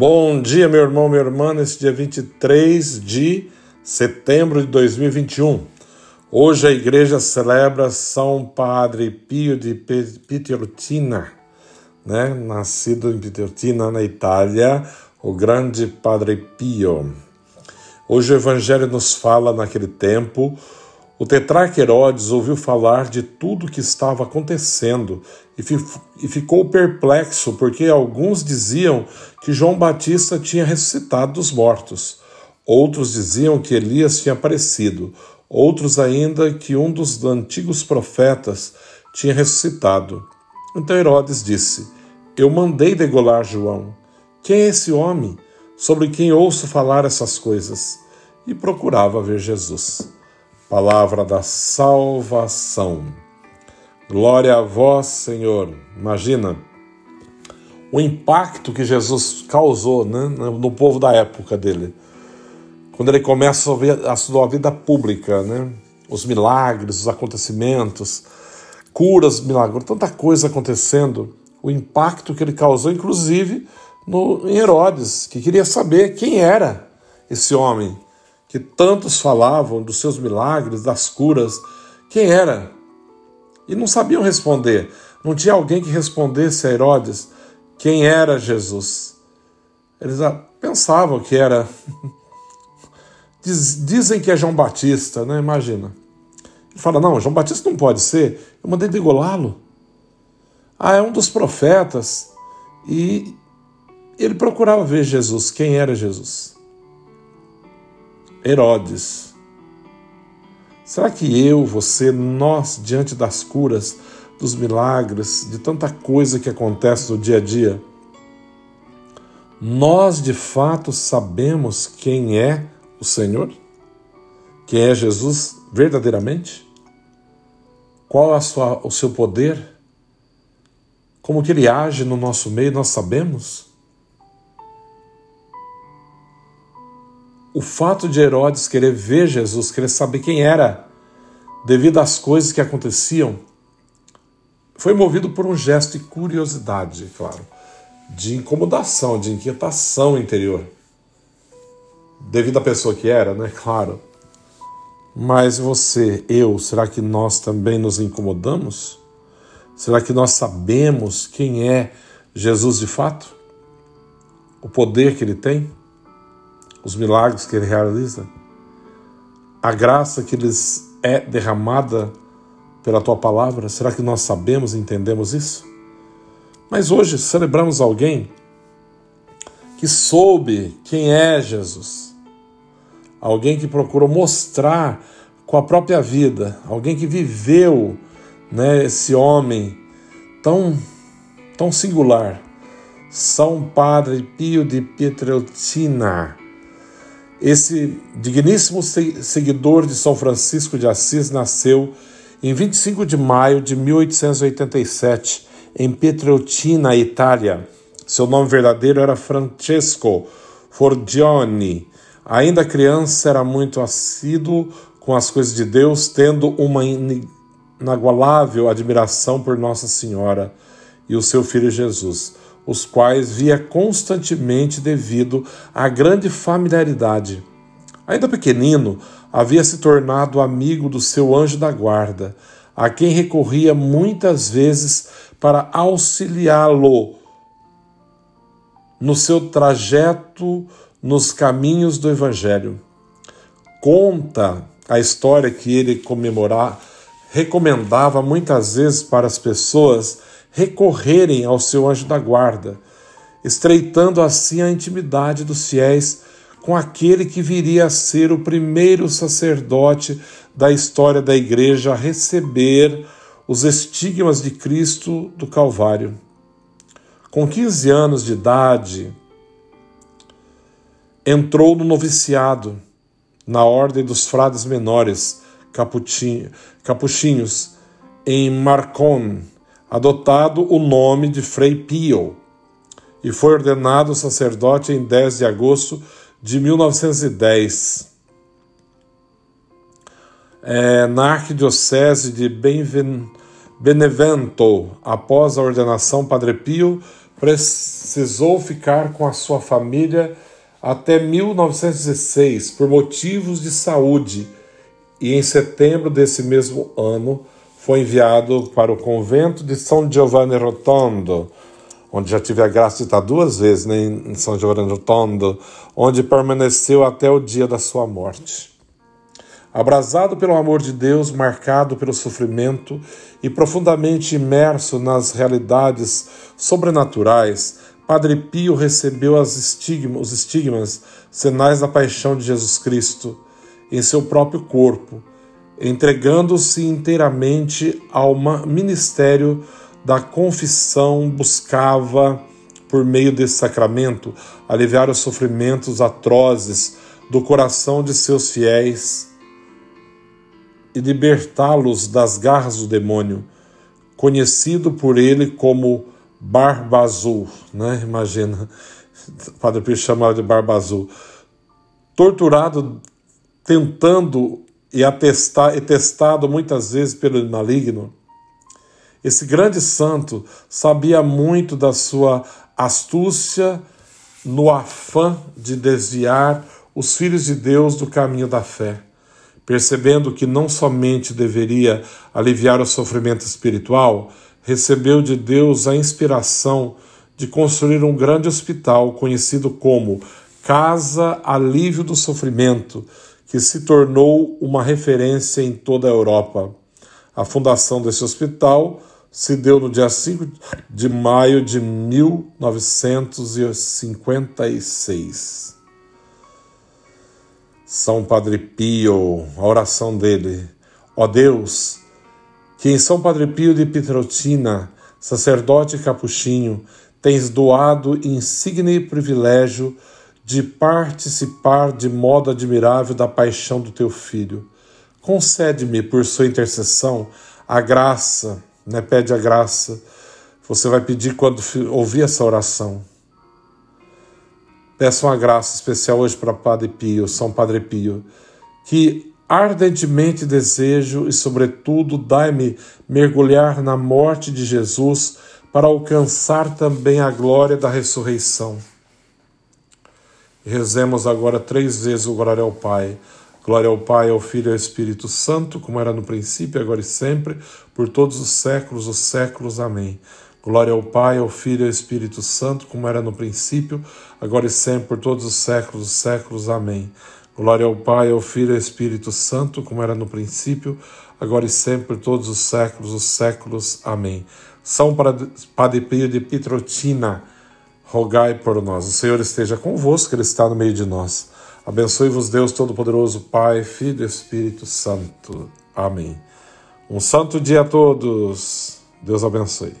Bom dia, meu irmão, minha irmã, nesse dia 23 de setembro de 2021. Hoje a igreja celebra São Padre Pio de Pietrelcina, né? nascido em Pietrelcina, na Itália, o grande Padre Pio. Hoje o Evangelho nos fala naquele tempo o tetrarca Herodes ouviu falar de tudo o que estava acontecendo e, fi e ficou perplexo, porque alguns diziam que João Batista tinha ressuscitado dos mortos, outros diziam que Elias tinha aparecido, outros ainda que um dos antigos profetas tinha ressuscitado. Então Herodes disse: Eu mandei degolar João. Quem é esse homem sobre quem ouço falar essas coisas? E procurava ver Jesus. Palavra da salvação. Glória a vós, Senhor. Imagina o impacto que Jesus causou né, no povo da época dele. Quando ele começa a sua vida pública, né, os milagres, os acontecimentos, curas, milagres, tanta coisa acontecendo, o impacto que ele causou, inclusive no, em Herodes, que queria saber quem era esse homem que tantos falavam dos seus milagres, das curas, quem era? E não sabiam responder. Não tinha alguém que respondesse a Herodes quem era Jesus. Eles pensavam que era. Dizem que é João Batista, né? Imagina. Ele fala: Não, João Batista não pode ser. Eu mandei degolá-lo. Ah, é um dos profetas. E ele procurava ver Jesus, quem era Jesus. Herodes. Será que eu, você, nós, diante das curas, dos milagres, de tanta coisa que acontece no dia a dia, nós de fato sabemos quem é o Senhor? Quem é Jesus verdadeiramente? Qual é sua, o seu poder? Como que ele age no nosso meio, nós sabemos? O fato de Herodes querer ver Jesus, querer saber quem era, devido às coisas que aconteciam, foi movido por um gesto de curiosidade, claro, de incomodação, de inquietação interior. Devido à pessoa que era, né? Claro. Mas você, eu, será que nós também nos incomodamos? Será que nós sabemos quem é Jesus de fato? O poder que ele tem? Os milagres que ele realiza, a graça que lhes é derramada pela tua palavra? Será que nós sabemos e entendemos isso? Mas hoje celebramos alguém que soube quem é Jesus, alguém que procurou mostrar com a própria vida, alguém que viveu né, esse homem tão, tão singular, São Padre Pio de Pietrelcina esse digníssimo seguidor de São Francisco de Assis nasceu em 25 de maio de 1887 em Pietrelcina, Itália. Seu nome verdadeiro era Francesco Forgione. Ainda criança, era muito assíduo com as coisas de Deus, tendo uma inagualável admiração por Nossa Senhora e o seu filho Jesus os quais via constantemente devido à grande familiaridade. Ainda pequenino, havia se tornado amigo do seu anjo da guarda, a quem recorria muitas vezes para auxiliá-lo no seu trajeto nos caminhos do Evangelho. Conta a história que ele comemorar, recomendava muitas vezes para as pessoas recorrerem ao seu anjo da guarda, estreitando assim a intimidade dos fiéis com aquele que viria a ser o primeiro sacerdote da história da igreja a receber os estigmas de Cristo do Calvário. Com 15 anos de idade, entrou no noviciado na ordem dos frades menores capuchinhos em Marcon, adotado o nome de Frei Pio e foi ordenado sacerdote em 10 de agosto de 1910. É, na Arquidiocese de Benevento, após a ordenação, Padre Pio precisou ficar com a sua família até 1916 por motivos de saúde e em setembro desse mesmo ano foi enviado para o convento de São Giovanni Rotondo, onde já tive a graça de estar duas vezes né, em São Giovanni Rotondo, onde permaneceu até o dia da sua morte. Abrasado pelo amor de Deus, marcado pelo sofrimento e profundamente imerso nas realidades sobrenaturais, Padre Pio recebeu estigmas, os estigmas, sinais da paixão de Jesus Cristo, em seu próprio corpo, entregando-se inteiramente ao ministério da confissão, buscava, por meio desse sacramento, aliviar os sofrimentos atrozes do coração de seus fiéis e libertá-los das garras do demônio, conhecido por ele como Barba Azul, né? Imagina, o Padre Pio chamava de Barba Azul. Torturado, tentando e, atestar, e testado muitas vezes pelo maligno, esse grande santo sabia muito da sua astúcia no afã de desviar os filhos de Deus do caminho da fé, percebendo que não somente deveria aliviar o sofrimento espiritual, recebeu de Deus a inspiração de construir um grande hospital conhecido como Casa Alívio do Sofrimento, que se tornou uma referência em toda a Europa. A fundação desse hospital se deu no dia 5 de maio de 1956. São Padre Pio, a oração dele. Ó Deus, que em São Padre Pio de Pietrotina, sacerdote capuchinho, tens doado insigne privilégio de participar de modo admirável da paixão do teu filho. Concede-me, por sua intercessão, a graça, né? Pede a graça. Você vai pedir quando ouvir essa oração. Peça uma graça especial hoje para Padre Pio, São Padre Pio, que Ardentemente desejo e, sobretudo, dai-me mergulhar na morte de Jesus para alcançar também a glória da ressurreição. Rezemos agora três vezes o glória ao Pai. Glória ao Pai, ao Filho e ao Espírito Santo, como era no princípio, agora e sempre, por todos os séculos, os séculos. Amém. Glória ao Pai, ao Filho e ao Espírito Santo, como era no princípio, agora e sempre, por todos os séculos, os séculos. Amém. Glória ao Pai, ao Filho e ao Espírito Santo, como era no princípio, agora e sempre, todos os séculos, os séculos. Amém. São Padre Pio de Pietrotina, rogai por nós. O Senhor esteja convosco, Ele está no meio de nós. Abençoe-vos, Deus Todo-Poderoso, Pai, Filho e Espírito Santo. Amém. Um santo dia a todos. Deus abençoe.